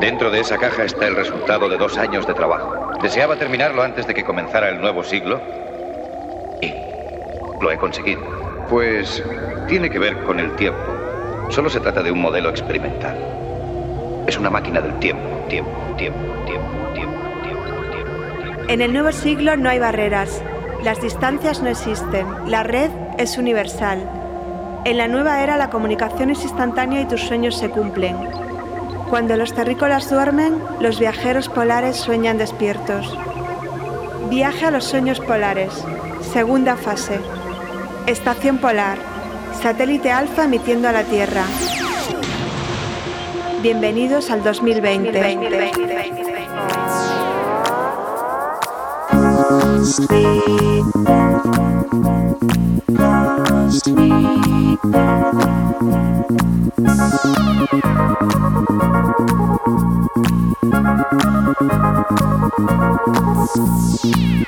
Dentro de esa caja está el resultado de dos años de trabajo. Deseaba terminarlo antes de que comenzara el nuevo siglo y lo he conseguido. Pues tiene que ver con el tiempo. Solo se trata de un modelo experimental. Es una máquina del tiempo, tiempo, tiempo, tiempo, tiempo, tiempo, tiempo. En el nuevo siglo no hay barreras. Las distancias no existen. La red es universal. En la nueva era la comunicación es instantánea y tus sueños se cumplen. Cuando los terrícolas duermen, los viajeros polares sueñan despiertos. Viaje a los sueños polares. Segunda fase. Estación polar. Satélite alfa emitiendo a la Tierra. Bienvenidos al 2020. 2020. 嗯。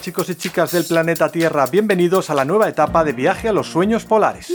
Chicos y chicas del planeta Tierra? Bienvenidos a la nueva etapa de viaje a los sueños polares.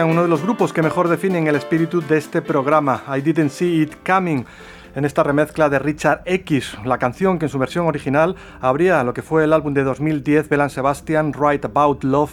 Belan Sebastian, uno de los grupos que mejor definen el espíritu de este programa. I didn't see it coming en esta remezcla de Richard X, la canción que en su versión original abría lo que fue el álbum de 2010 Belan Sebastian, Right About Love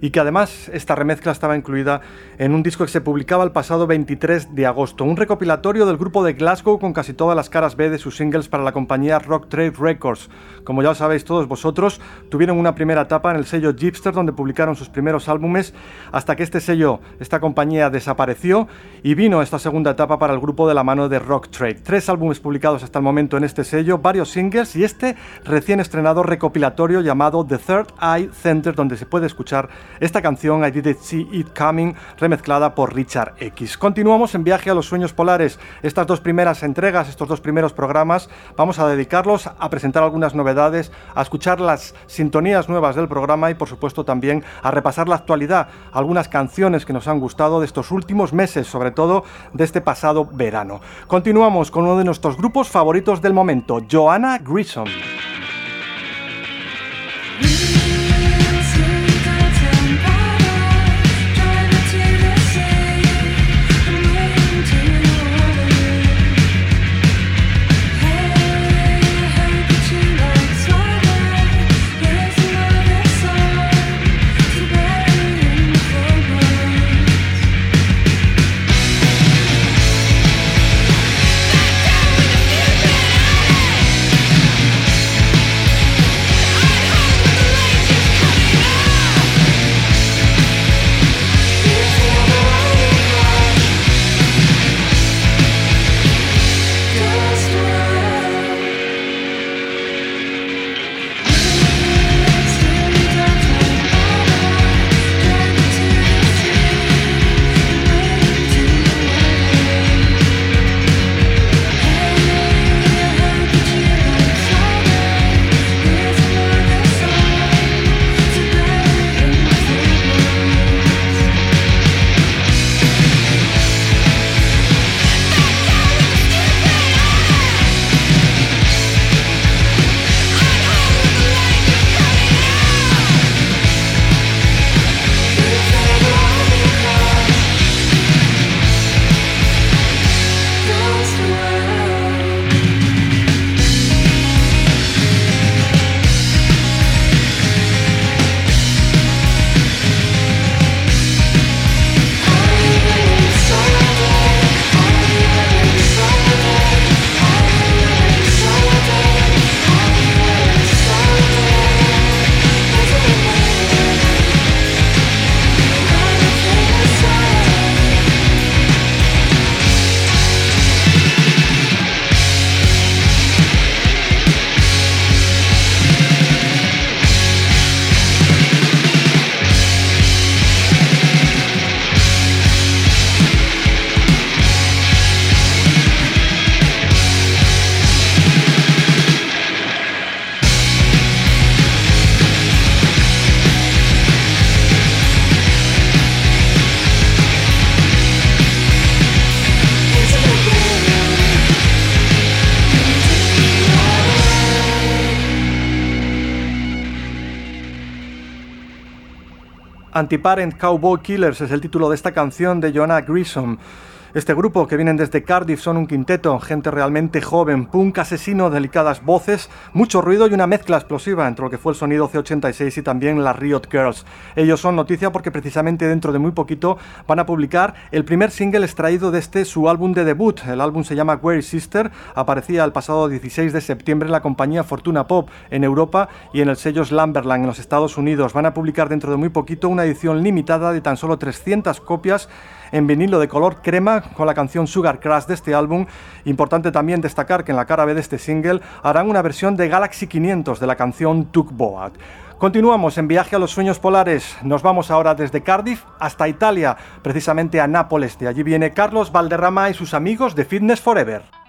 y que además esta remezcla estaba incluida en un disco que se publicaba el pasado 23 de agosto, un recopilatorio del grupo de Glasgow con casi todas las caras B de sus singles para la compañía Rock Trade Records. Como ya sabéis todos vosotros, tuvieron una primera etapa en el sello Gipster donde publicaron sus primeros álbumes hasta que este sello, esta compañía desapareció y vino esta segunda etapa para el grupo de la mano de Rock Trade. Tres álbumes publicados hasta el momento en este sello, varios singles y este recién estrenado recopilatorio llamado The Third Eye Center donde se puede escuchar esta canción I Did See It Coming, remezclada por Richard X. Continuamos en viaje a los sueños polares. Estas dos primeras entregas, estos dos primeros programas, vamos a dedicarlos a presentar algunas novedades, a escuchar las sintonías nuevas del programa y por supuesto también a repasar la actualidad, algunas canciones que nos han gustado de estos últimos meses, sobre todo de este pasado verano. Continuamos con uno de nuestros grupos favoritos del momento, Joanna Grissom. Antiparent Cowboy Killers es el título de esta canción de Jonah Grissom. Este grupo, que vienen desde Cardiff, son un quinteto, gente realmente joven, punk asesino, delicadas voces, mucho ruido y una mezcla explosiva entre lo que fue el sonido C86 y también las Riot Girls. Ellos son noticia porque precisamente dentro de muy poquito van a publicar el primer single extraído de este su álbum de debut. El álbum se llama Queer Sister, aparecía el pasado 16 de septiembre en la compañía Fortuna Pop en Europa y en el sello Slamberland en los Estados Unidos. Van a publicar dentro de muy poquito una edición limitada de tan solo 300 copias en vinilo de color crema con la canción Sugar Crash de este álbum. Importante también destacar que en la cara B de este single harán una versión de Galaxy 500 de la canción Boat. Continuamos en viaje a los sueños polares. Nos vamos ahora desde Cardiff hasta Italia, precisamente a Nápoles. De allí viene Carlos Valderrama y sus amigos de Fitness Forever.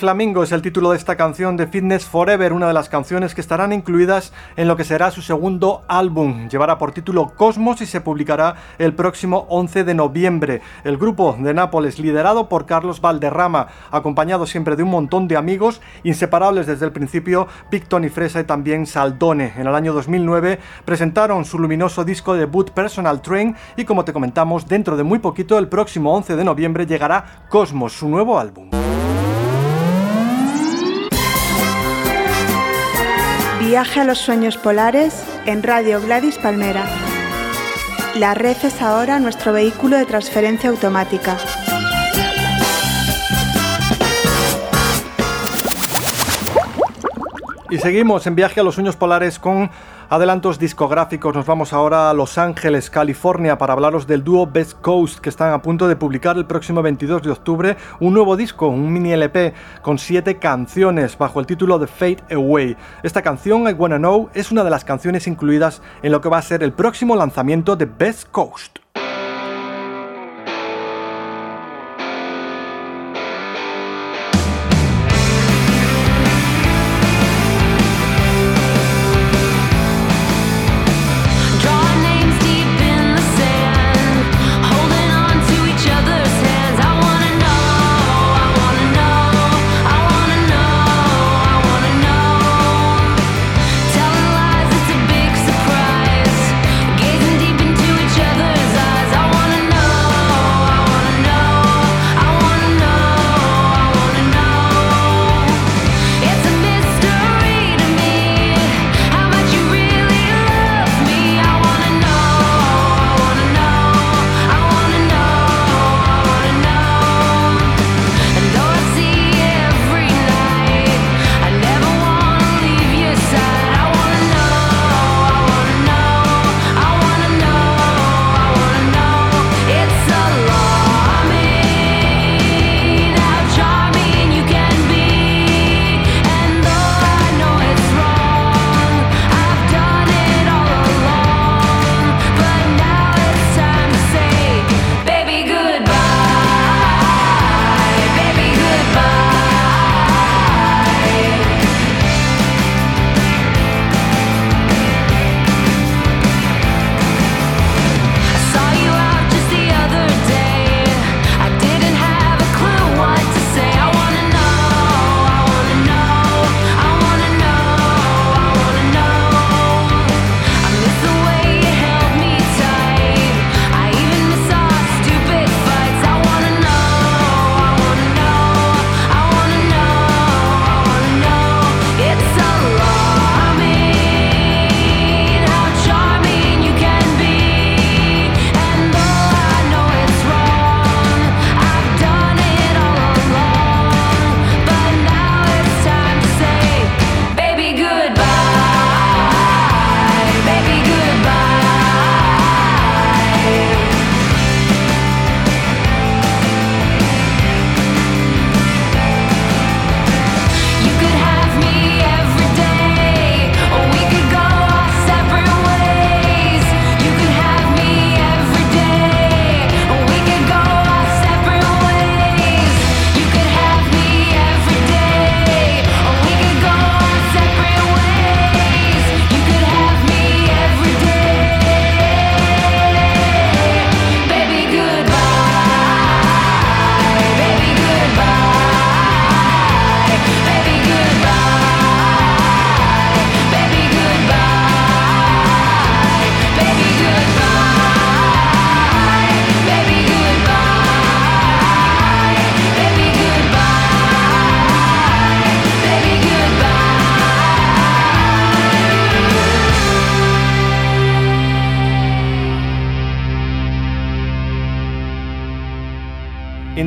Flamingo es el título de esta canción de Fitness Forever, una de las canciones que estarán incluidas en lo que será su segundo álbum. Llevará por título Cosmos y se publicará el próximo 11 de noviembre. El grupo de Nápoles, liderado por Carlos Valderrama, acompañado siempre de un montón de amigos, inseparables desde el principio, Picton y Fresa y también Saldone. En el año 2009 presentaron su luminoso disco debut Personal Train y como te comentamos, dentro de muy poquito, el próximo 11 de noviembre, llegará Cosmos, su nuevo álbum. Viaje a los sueños polares en Radio Gladys Palmera. La red es ahora nuestro vehículo de transferencia automática. Y seguimos en viaje a los sueños polares con adelantos discográficos. Nos vamos ahora a Los Ángeles, California, para hablaros del dúo Best Coast, que están a punto de publicar el próximo 22 de octubre un nuevo disco, un mini LP, con siete canciones bajo el título de Fade Away. Esta canción, I Wanna Know, es una de las canciones incluidas en lo que va a ser el próximo lanzamiento de Best Coast.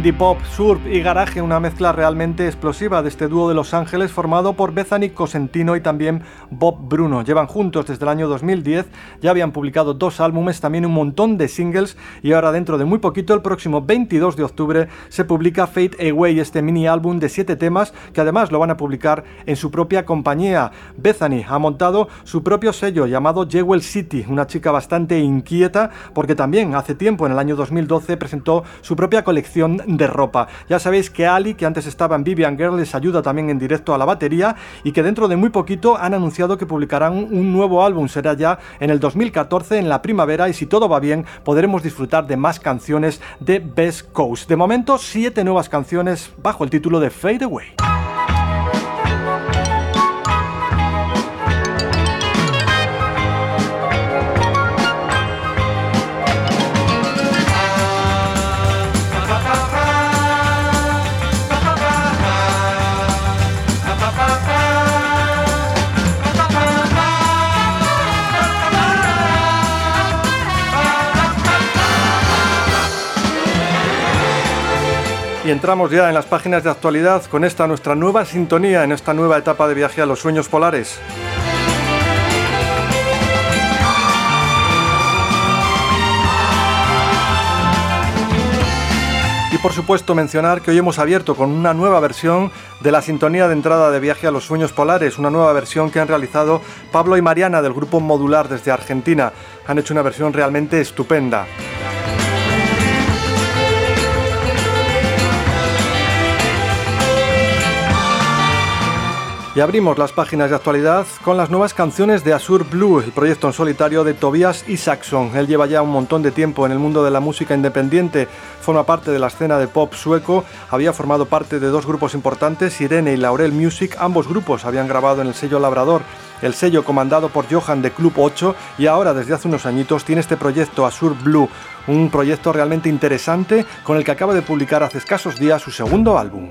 Indie pop, surf y garaje, una mezcla realmente explosiva de este dúo de Los Ángeles formado por Bethany Cosentino y también Bob Bruno. Llevan juntos desde el año 2010, ya habían publicado dos álbumes, también un montón de singles y ahora dentro de muy poquito, el próximo 22 de octubre, se publica Fade Away, este mini álbum de siete temas que además lo van a publicar en su propia compañía. Bethany ha montado su propio sello llamado Jewel City, una chica bastante inquieta porque también hace tiempo, en el año 2012, presentó su propia colección de ropa. Ya sabéis que Ali, que antes estaba en Vivian Girl, les ayuda también en directo a la batería y que dentro de muy poquito han anunciado que publicarán un nuevo álbum. Será ya en el 2014, en la primavera, y si todo va bien, podremos disfrutar de más canciones de Best Coast. De momento, siete nuevas canciones bajo el título de Fade Away. Y entramos ya en las páginas de actualidad con esta nuestra nueva sintonía en esta nueva etapa de viaje a los sueños polares. Y por supuesto mencionar que hoy hemos abierto con una nueva versión de la sintonía de entrada de viaje a los sueños polares, una nueva versión que han realizado Pablo y Mariana del grupo Modular desde Argentina. Han hecho una versión realmente estupenda. Y abrimos las páginas de actualidad con las nuevas canciones de Azure Blue, el proyecto en solitario de Tobias Isaacson. Él lleva ya un montón de tiempo en el mundo de la música independiente, forma parte de la escena de pop sueco, había formado parte de dos grupos importantes, Irene y Laurel Music, ambos grupos habían grabado en el sello Labrador, el sello comandado por Johan de Club 8 y ahora desde hace unos añitos tiene este proyecto Azure Blue, un proyecto realmente interesante con el que acaba de publicar hace escasos días su segundo álbum.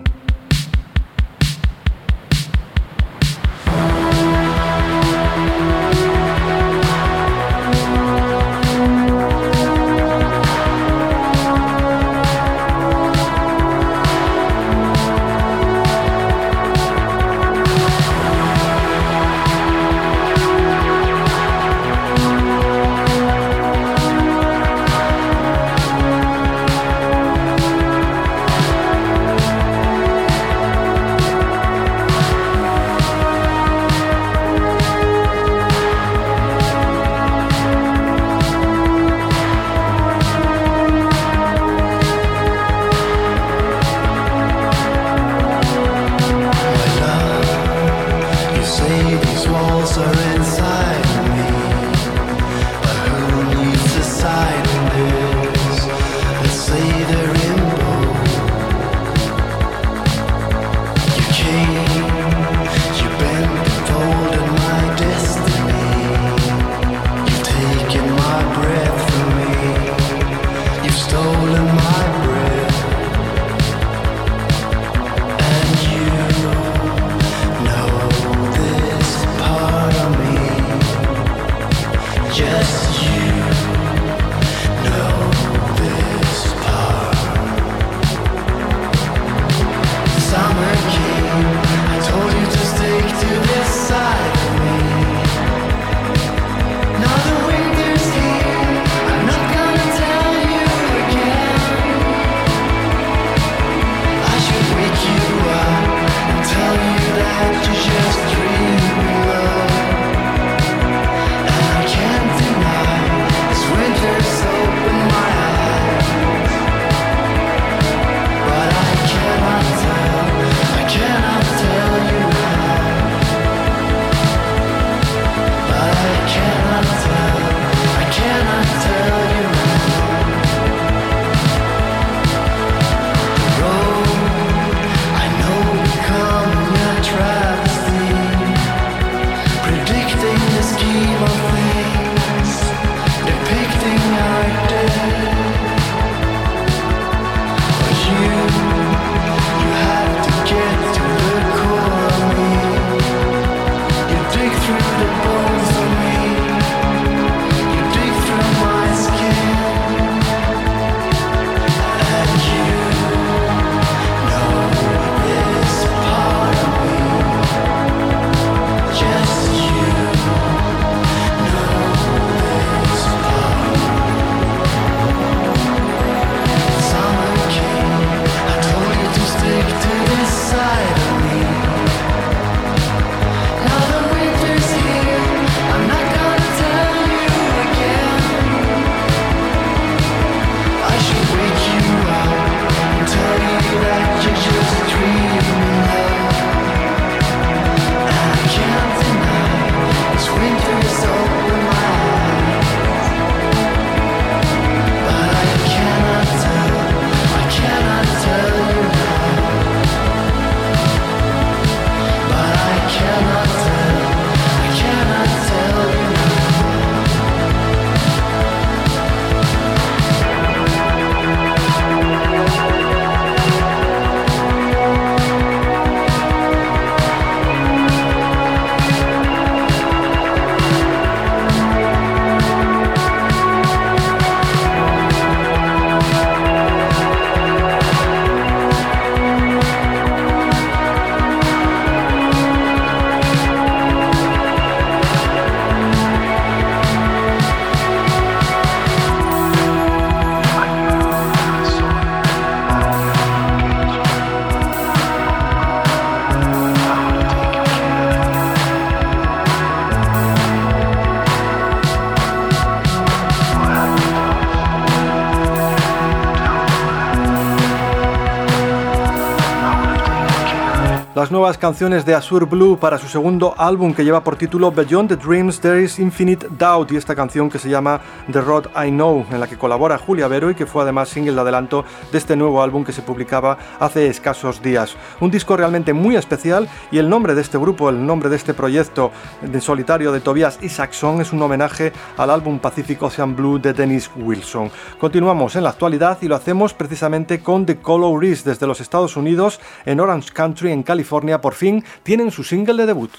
Nuevas canciones de Azure Blue para su segundo álbum que lleva por título Beyond the Dreams There is Infinite Doubt y esta canción que se llama The Road I Know, en la que colabora Julia Vero y que fue además single de adelanto de este nuevo álbum que se publicaba hace escasos días. Un disco realmente muy especial y el nombre de este grupo, el nombre de este proyecto de solitario de Tobias Isaacson es un homenaje al álbum Pacific Ocean Blue de Dennis Wilson. Continuamos en la actualidad y lo hacemos precisamente con The Colorist desde los Estados Unidos en Orange Country en California por fin tienen su single de debut.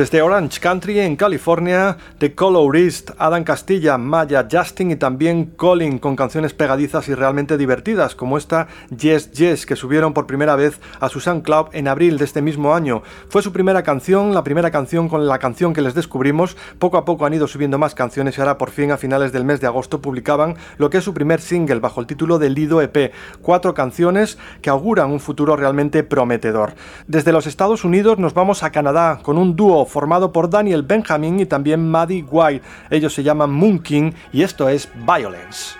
Desde Orange Country en California, The Colorist, Adam Castilla, Maya, Justin y también Colin con canciones pegadizas y realmente divertidas como esta Yes Yes que subieron por primera vez a su SoundCloud en abril de este mismo año. Fue su primera canción, la primera canción con la canción que les descubrimos. Poco a poco han ido subiendo más canciones y ahora por fin a finales del mes de agosto publicaban lo que es su primer single bajo el título de Lido EP. Cuatro canciones que auguran un futuro realmente prometedor. Desde los Estados Unidos nos vamos a Canadá con un dúo formado por Daniel Benjamin y también Maddie White. Ellos se llaman Moon King y esto es Violence.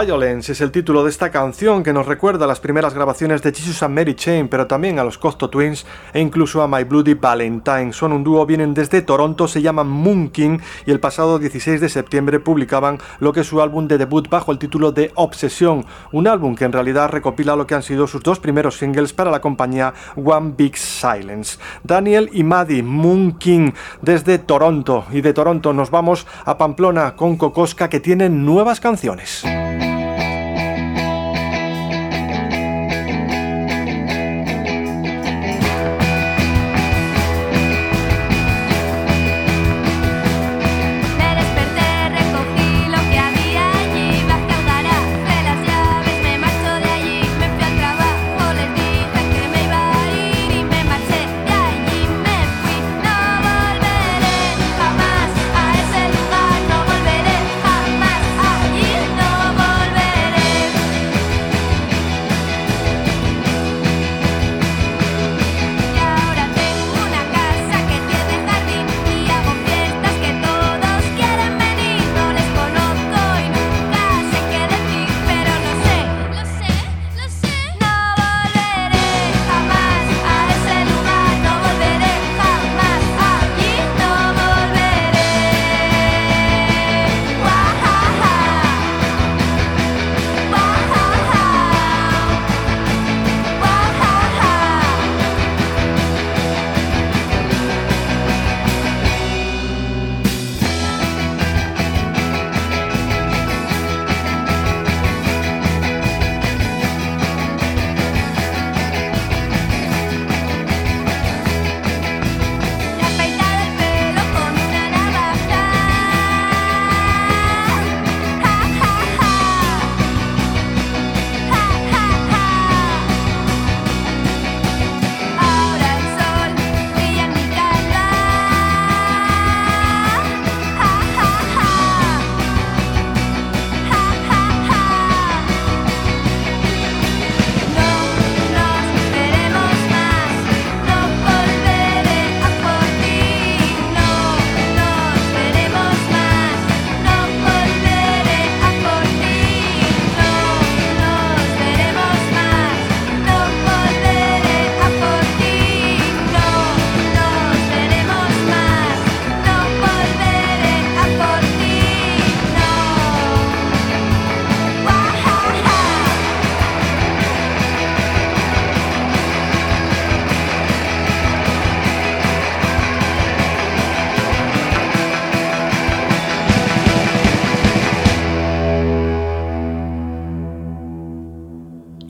Violence es el título de esta canción que nos recuerda a las primeras grabaciones de Jesus and Mary Chain, pero también a los Costo Twins e incluso a My Bloody Valentine. Son un dúo, vienen desde Toronto, se llaman Moon King y el pasado 16 de septiembre publicaban lo que es su álbum de debut bajo el título de Obsesión, un álbum que en realidad recopila lo que han sido sus dos primeros singles para la compañía One Big Silence. Daniel y Maddie, Moon King, desde Toronto. Y de Toronto nos vamos a Pamplona con Cocosca que tienen nuevas canciones.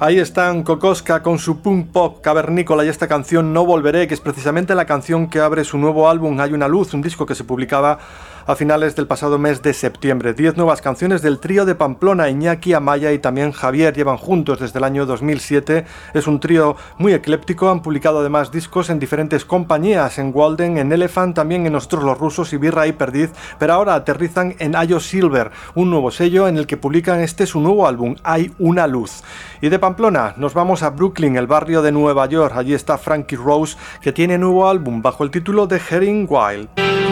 Ahí están Kokoska con su punk pop cavernícola y esta canción No Volveré, que es precisamente la canción que abre su nuevo álbum Hay una luz, un disco que se publicaba a finales del pasado mes de septiembre. Diez nuevas canciones del trío de Pamplona, Iñaki, Amaya y también Javier llevan juntos desde el año 2007. Es un trío muy ecléptico, han publicado además discos en diferentes compañías, en Walden, en Elephant, también en Nosotros los Rusos y Birra y Perdiz, pero ahora aterrizan en Ayo Silver, un nuevo sello en el que publican este su nuevo álbum, Hay una luz. Y de Pamplona nos vamos a Brooklyn, el barrio de Nueva York. Allí está Frankie Rose, que tiene nuevo álbum bajo el título de Herring Wild.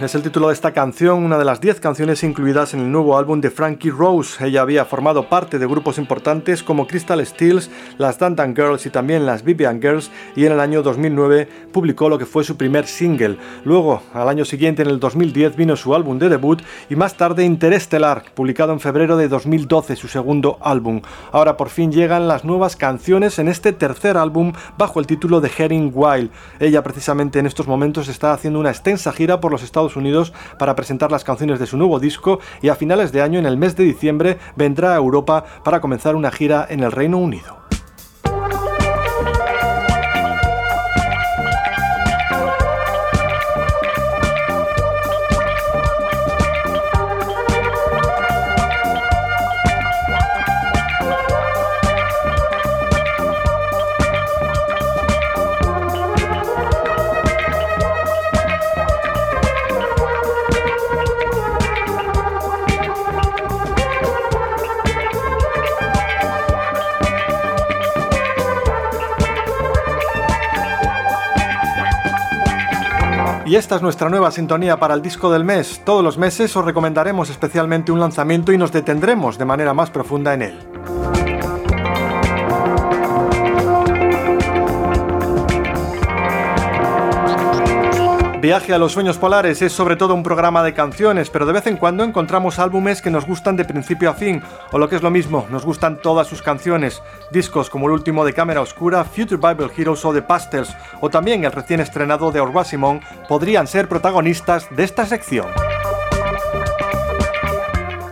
Es el título de esta canción, una de las 10 canciones incluidas en el nuevo álbum de Frankie Rose. Ella había formado parte de grupos importantes como Crystal Steels, las Dandan Girls y también las Vivian Girls y en el año 2009 publicó lo que fue su primer single. Luego, al año siguiente, en el 2010, vino su álbum de debut y más tarde Interestelar, publicado en febrero de 2012, su segundo álbum. Ahora por fin llegan las nuevas canciones en este tercer álbum bajo el título de Herring Wild. Ella precisamente en estos momentos está haciendo una extensa gira por los Estados Unidos para presentar las canciones de su nuevo disco y a finales de año, en el mes de diciembre, vendrá a Europa para comenzar una gira en el Reino Unido. Y esta es nuestra nueva sintonía para el disco del mes. Todos los meses os recomendaremos especialmente un lanzamiento y nos detendremos de manera más profunda en él. Viaje a los sueños polares es sobre todo un programa de canciones, pero de vez en cuando encontramos álbumes que nos gustan de principio a fin, o lo que es lo mismo, nos gustan todas sus canciones. Discos como el último de Cámara Oscura, Future Bible Heroes o The Pastels, o también el recién estrenado de Orwa Simón, podrían ser protagonistas de esta sección.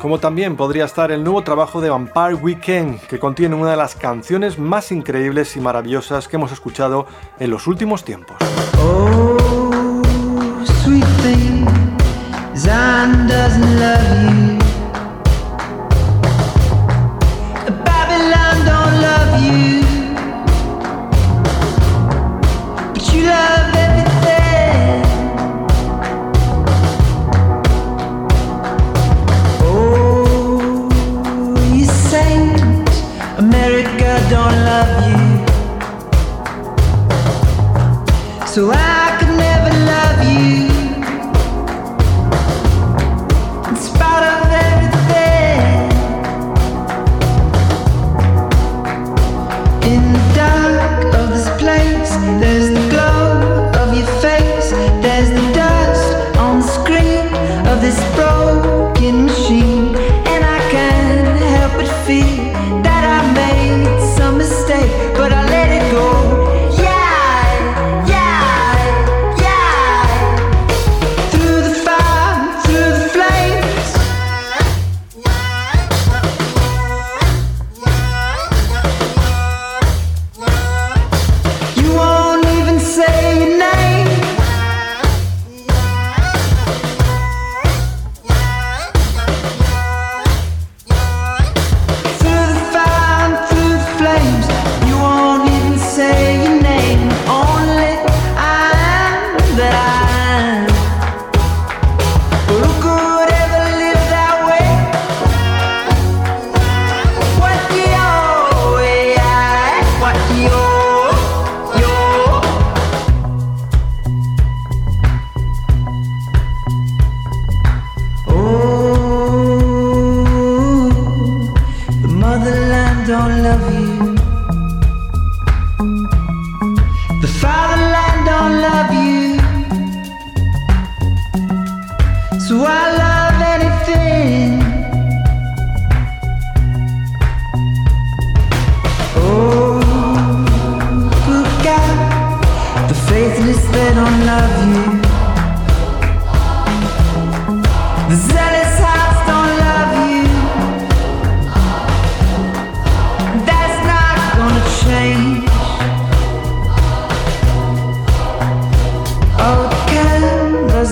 Como también podría estar el nuevo trabajo de Vampire Weekend, que contiene una de las canciones más increíbles y maravillosas que hemos escuchado en los últimos tiempos. Oh, sweet thing, Zion doesn't love you.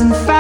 doesn't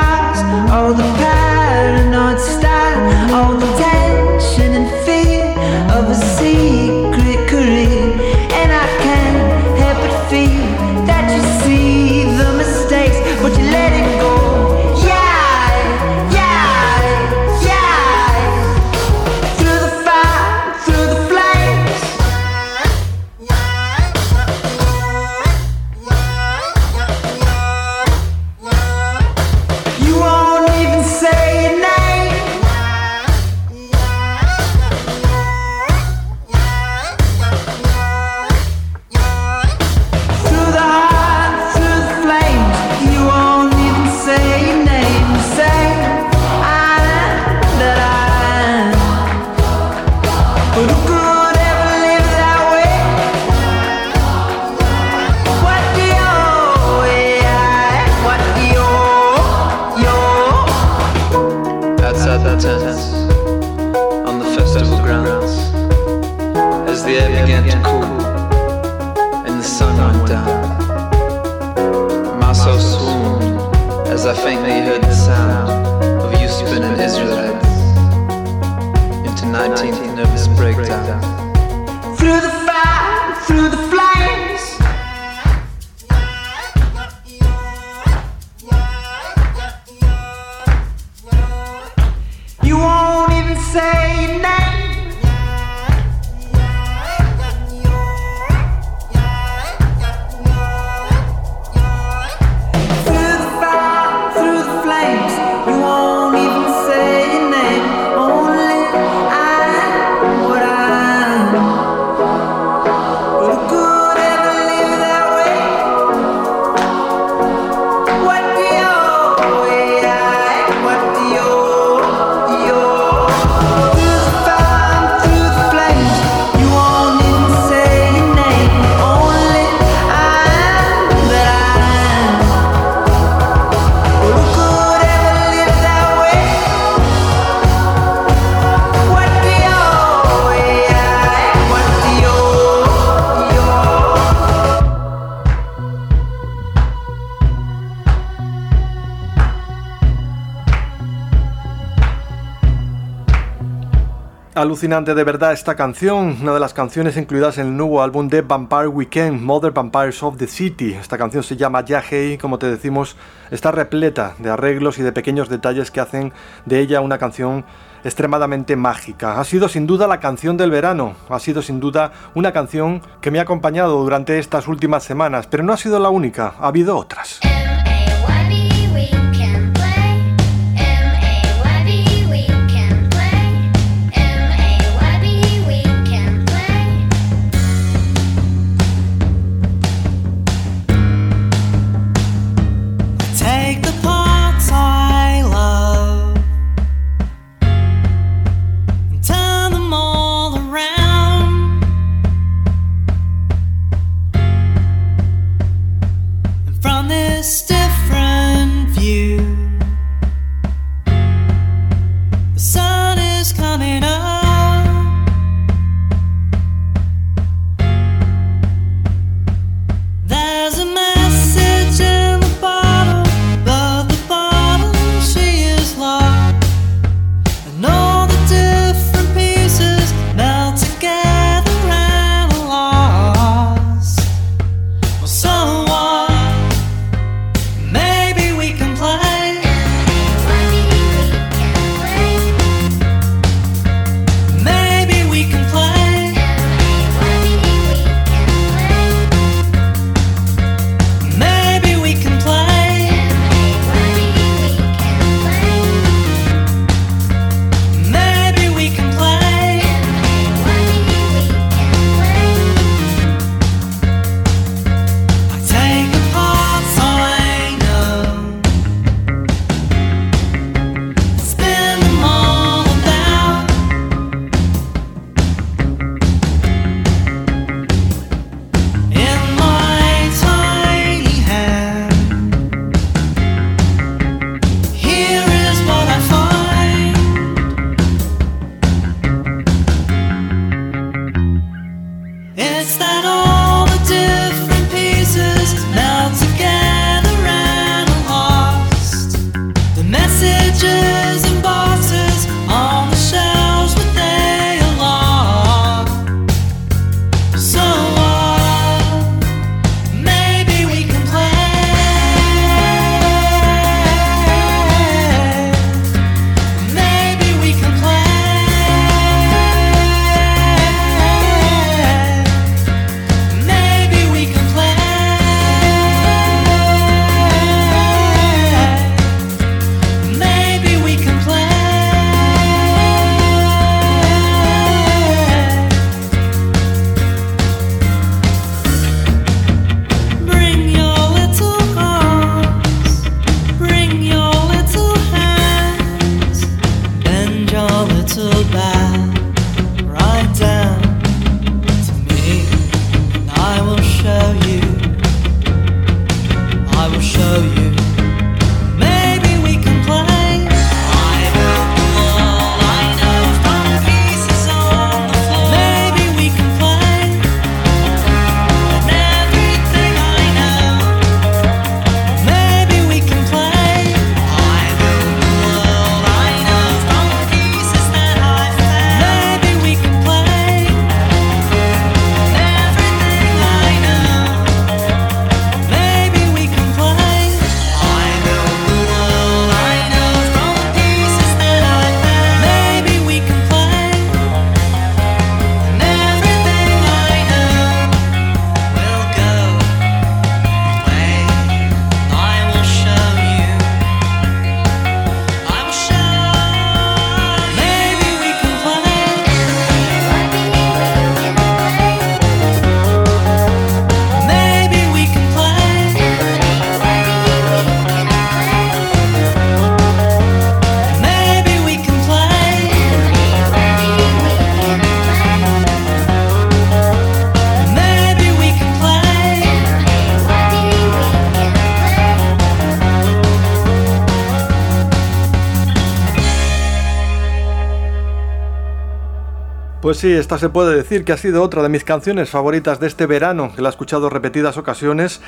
Alucinante de verdad esta canción, una de las canciones incluidas en el nuevo álbum de Vampire Weekend, Mother Vampires of the City. Esta canción se llama Yahei, como te decimos, está repleta de arreglos y de pequeños detalles que hacen de ella una canción extremadamente mágica. Ha sido sin duda la canción del verano, ha sido sin duda una canción que me ha acompañado durante estas últimas semanas, pero no ha sido la única, ha habido otras. sister Pues sí, esta se puede decir que ha sido otra de mis canciones favoritas de este verano, que la he escuchado repetidas ocasiones.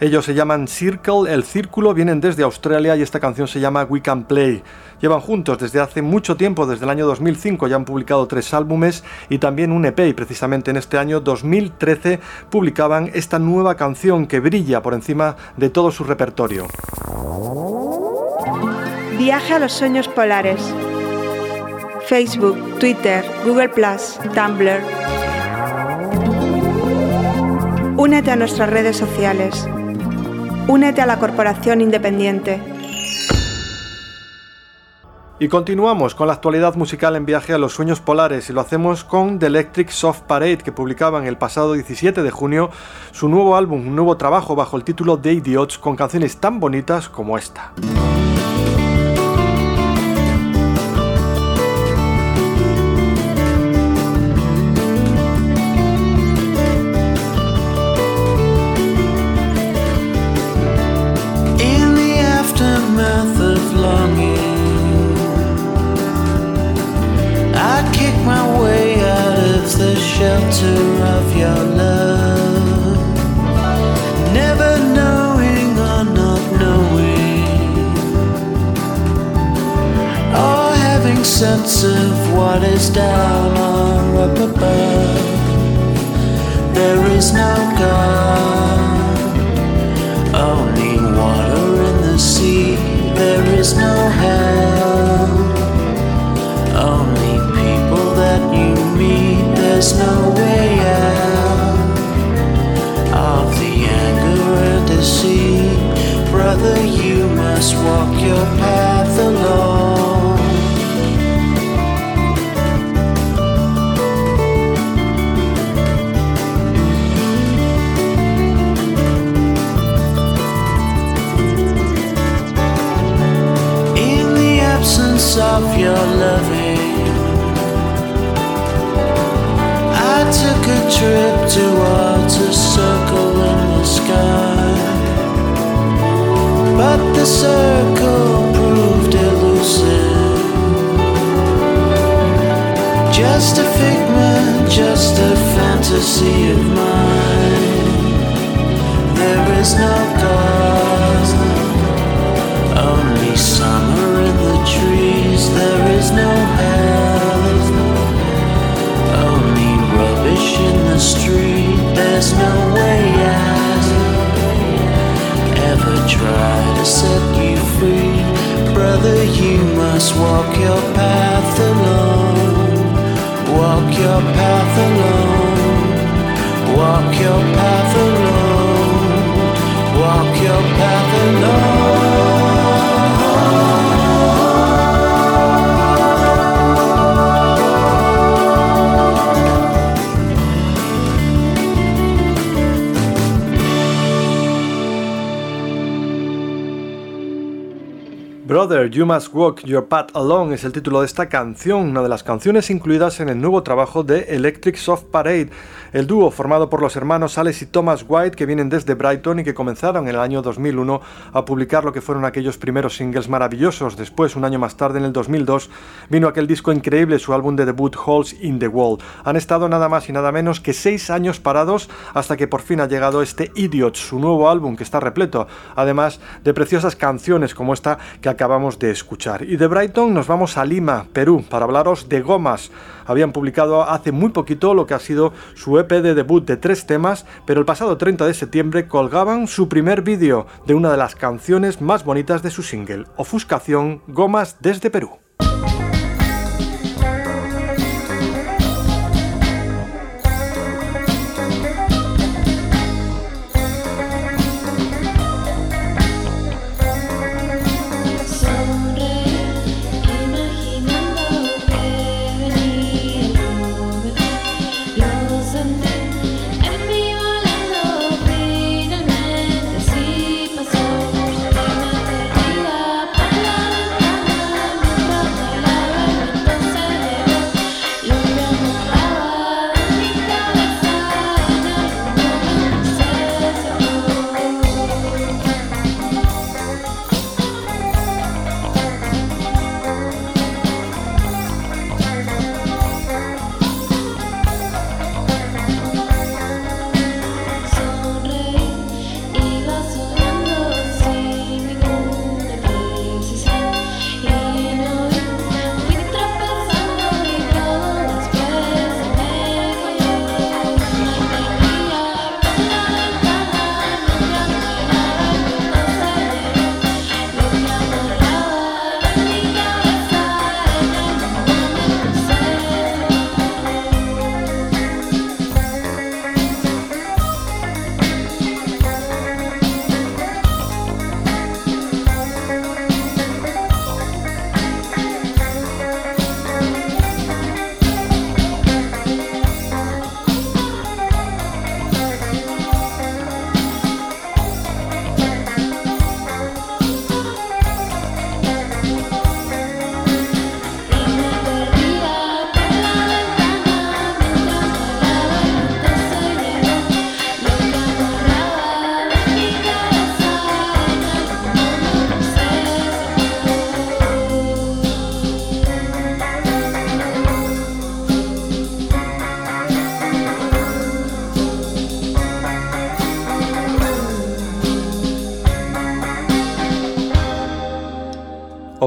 Ellos se llaman Circle, el círculo, vienen desde Australia y esta canción se llama We Can Play. Llevan juntos desde hace mucho tiempo, desde el año 2005 ya han publicado tres álbumes y también un EP y precisamente en este año 2013 publicaban esta nueva canción que brilla por encima de todo su repertorio. Viaje a los sueños polares. Facebook, Twitter, Google Tumblr. Únete a nuestras redes sociales. Únete a la Corporación Independiente. Y continuamos con la actualidad musical en viaje a los sueños polares y lo hacemos con The Electric Soft Parade que publicaban el pasado 17 de junio su nuevo álbum, un nuevo trabajo bajo el título The Idiots con canciones tan bonitas como esta. Is no God. Only water in the sea, there is no hell. Only people that you meet, there's no way out of the anger and deceit. Brother, you must walk your path trip towards a circle in the sky, but the circle proved elusive. Just a figment, just a fantasy of mine. There is no God. Only summer in the trees, there is no hell. Street, there's no way out. Ever try to set you free? Brother, you must walk your path alone. Walk your path alone. Walk your path alone. Walk your path alone. Brother, You Must Walk Your Path Alone es el título de esta canción, una de las canciones incluidas en el nuevo trabajo de Electric Soft Parade, el dúo formado por los hermanos Alex y Thomas White que vienen desde Brighton y que comenzaron en el año 2001 a publicar lo que fueron aquellos primeros singles maravillosos. Después, un año más tarde, en el 2002, vino aquel disco increíble, su álbum de debut Holes in the Wall. Han estado nada más y nada menos que seis años parados hasta que por fin ha llegado este Idiots, su nuevo álbum que está repleto, además de preciosas canciones como esta que acabamos de escuchar. Y de Brighton nos vamos a Lima, Perú, para hablaros de Gomas. Habían publicado hace muy poquito lo que ha sido su EP de debut de tres temas, pero el pasado 30 de septiembre colgaban su primer vídeo de una de las canciones más bonitas de su single, Ofuscación Gomas desde Perú.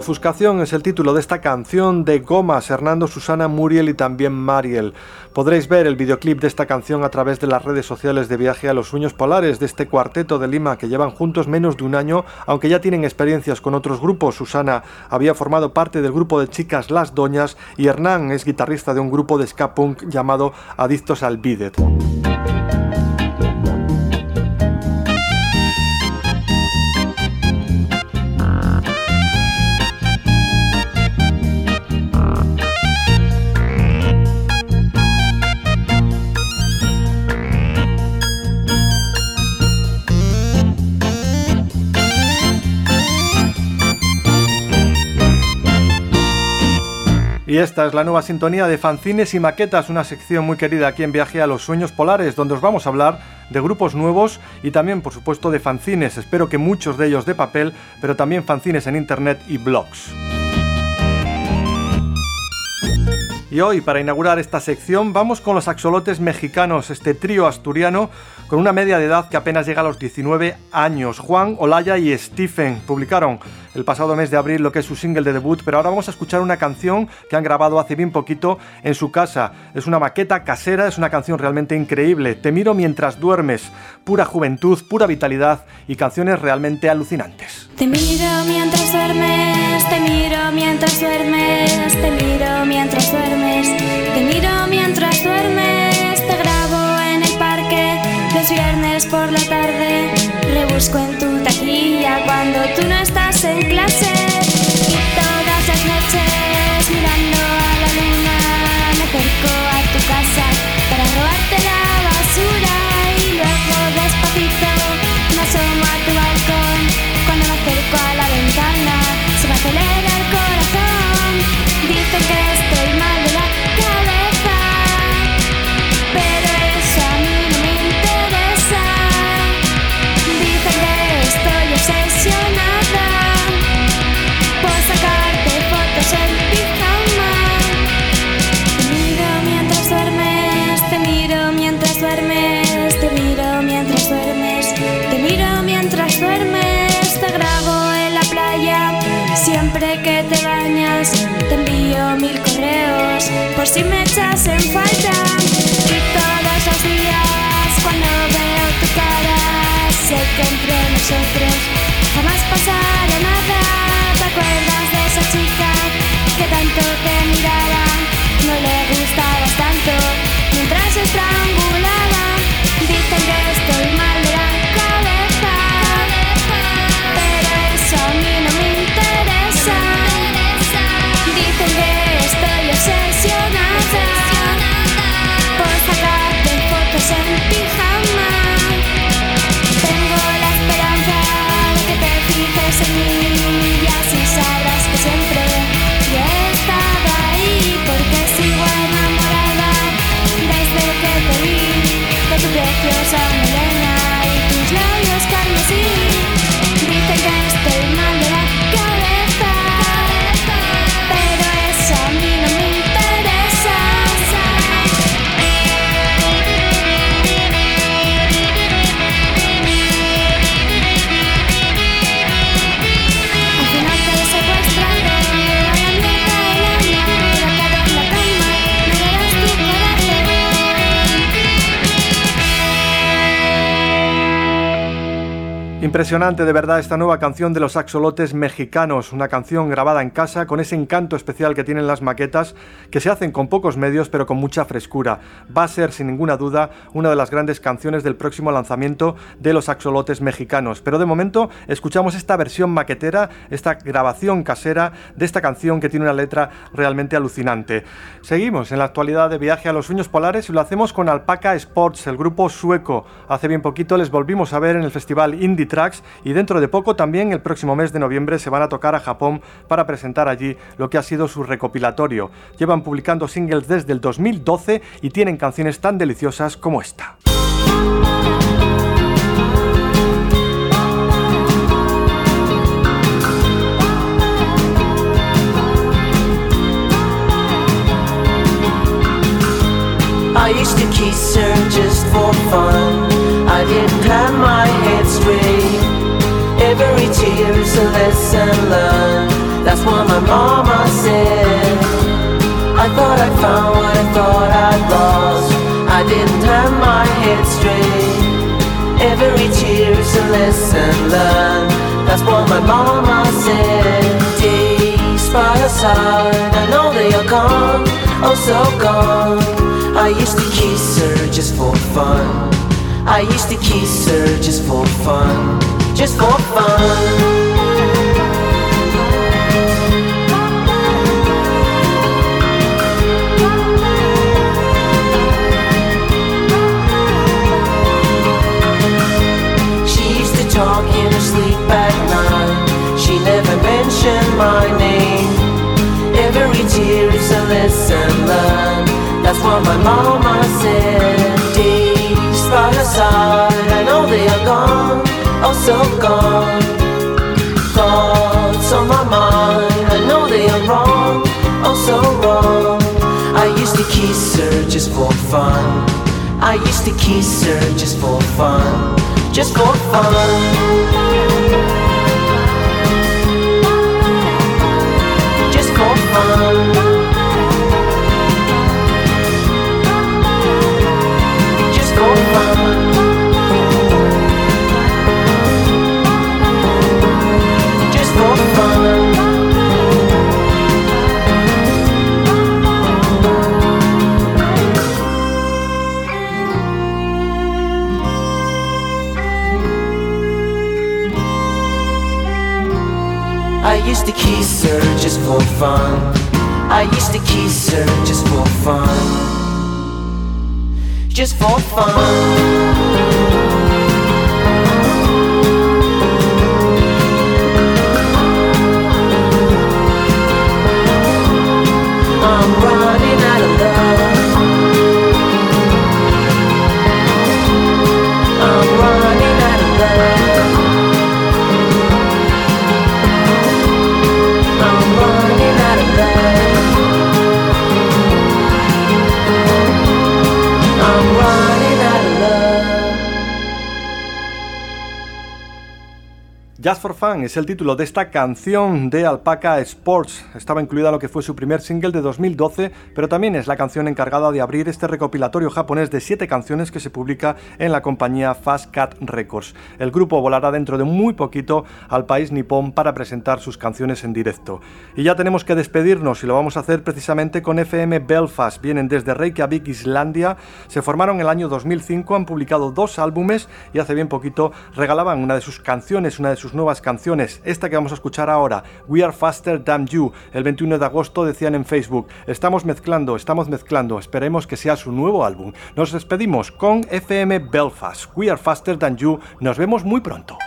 Ofuscación es el título de esta canción de Gomas, Hernando, Susana, Muriel y también Mariel. Podréis ver el videoclip de esta canción a través de las redes sociales de Viaje a los Sueños Polares de este cuarteto de Lima que llevan juntos menos de un año, aunque ya tienen experiencias con otros grupos. Susana había formado parte del grupo de chicas Las Doñas y Hernán es guitarrista de un grupo de ska punk llamado Adictos al Bidet. Y esta es la nueva sintonía de fanzines y maquetas, una sección muy querida aquí en Viaje a los Sueños Polares, donde os vamos a hablar de grupos nuevos y también, por supuesto, de fanzines. Espero que muchos de ellos de papel, pero también fanzines en internet y blogs. Y hoy, para inaugurar esta sección, vamos con los axolotes mexicanos, este trío asturiano con una media de edad que apenas llega a los 19 años. Juan, Olaya y Stephen publicaron el pasado mes de abril lo que es su single de debut, pero ahora vamos a escuchar una canción que han grabado hace bien poquito en su casa. Es una maqueta casera, es una canción realmente increíble. Te miro mientras duermes, pura juventud, pura vitalidad y canciones realmente alucinantes. Te miro mientras duermes, te miro mientras duermes, te miro mientras duermes, te miro mientras duermes, viernes por la tarde, rebusco en tu taquilla cuando tú no estás en clase mientras de Impresionante de verdad esta nueva canción de los axolotes mexicanos, una canción grabada en casa con ese encanto especial que tienen las maquetas que se hacen con pocos medios pero con mucha frescura. Va a ser sin ninguna duda una de las grandes canciones del próximo lanzamiento de los axolotes mexicanos. Pero de momento escuchamos esta versión maquetera, esta grabación casera de esta canción que tiene una letra realmente alucinante. Seguimos en la actualidad de viaje a los sueños polares y lo hacemos con Alpaca Sports, el grupo sueco. Hace bien poquito les volvimos a ver en el festival Indie Y dentro de poco también el próximo mes de noviembre se van a tocar a Japón para presentar allí lo que ha sido su recopilatorio. Llevan publicando singles desde el 2012 y tienen canciones tan deliciosas como esta. I didn't have my head straight. Every tear's a lesson learned. That's what my mama said. I thought I found what I thought I'd lost. I didn't turn my head straight. Every tear is a lesson learned. That's what my mama said. Days by your side, I know they are gone, oh so gone. I used to kiss her just for fun. I used to kiss her just for fun, just for fun. She used to talk in her sleep at night. She never mentioned my name. Every tear is a lesson learned. That's what my mama said. They are gone, oh so gone. Thoughts on my mind, I know they are wrong, oh so wrong. I used to kiss her just for fun. I used to kiss her just for fun, just for fun. Fun es el título de esta canción de Alpaca Sports. Estaba incluida lo que fue su primer single de 2012, pero también es la canción encargada de abrir este recopilatorio japonés de 7 canciones que se publica en la compañía Fast Cat Records. El grupo volará dentro de muy poquito al país nipón para presentar sus canciones en directo. Y ya tenemos que despedirnos y lo vamos a hacer precisamente con FM Belfast. Vienen desde Reykjavik, Islandia. Se formaron en el año 2005, han publicado dos álbumes y hace bien poquito regalaban una de sus canciones, una de sus nuevas canciones, esta que vamos a escuchar ahora, We Are Faster Than You. El 21 de agosto decían en Facebook, estamos mezclando, estamos mezclando, esperemos que sea su nuevo álbum. Nos despedimos con FM Belfast, We Are Faster Than You. Nos vemos muy pronto.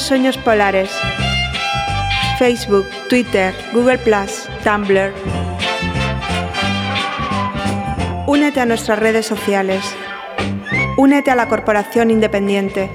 sueños polares. Facebook, Twitter, Google Tumblr. Únete a nuestras redes sociales. Únete a la Corporación Independiente.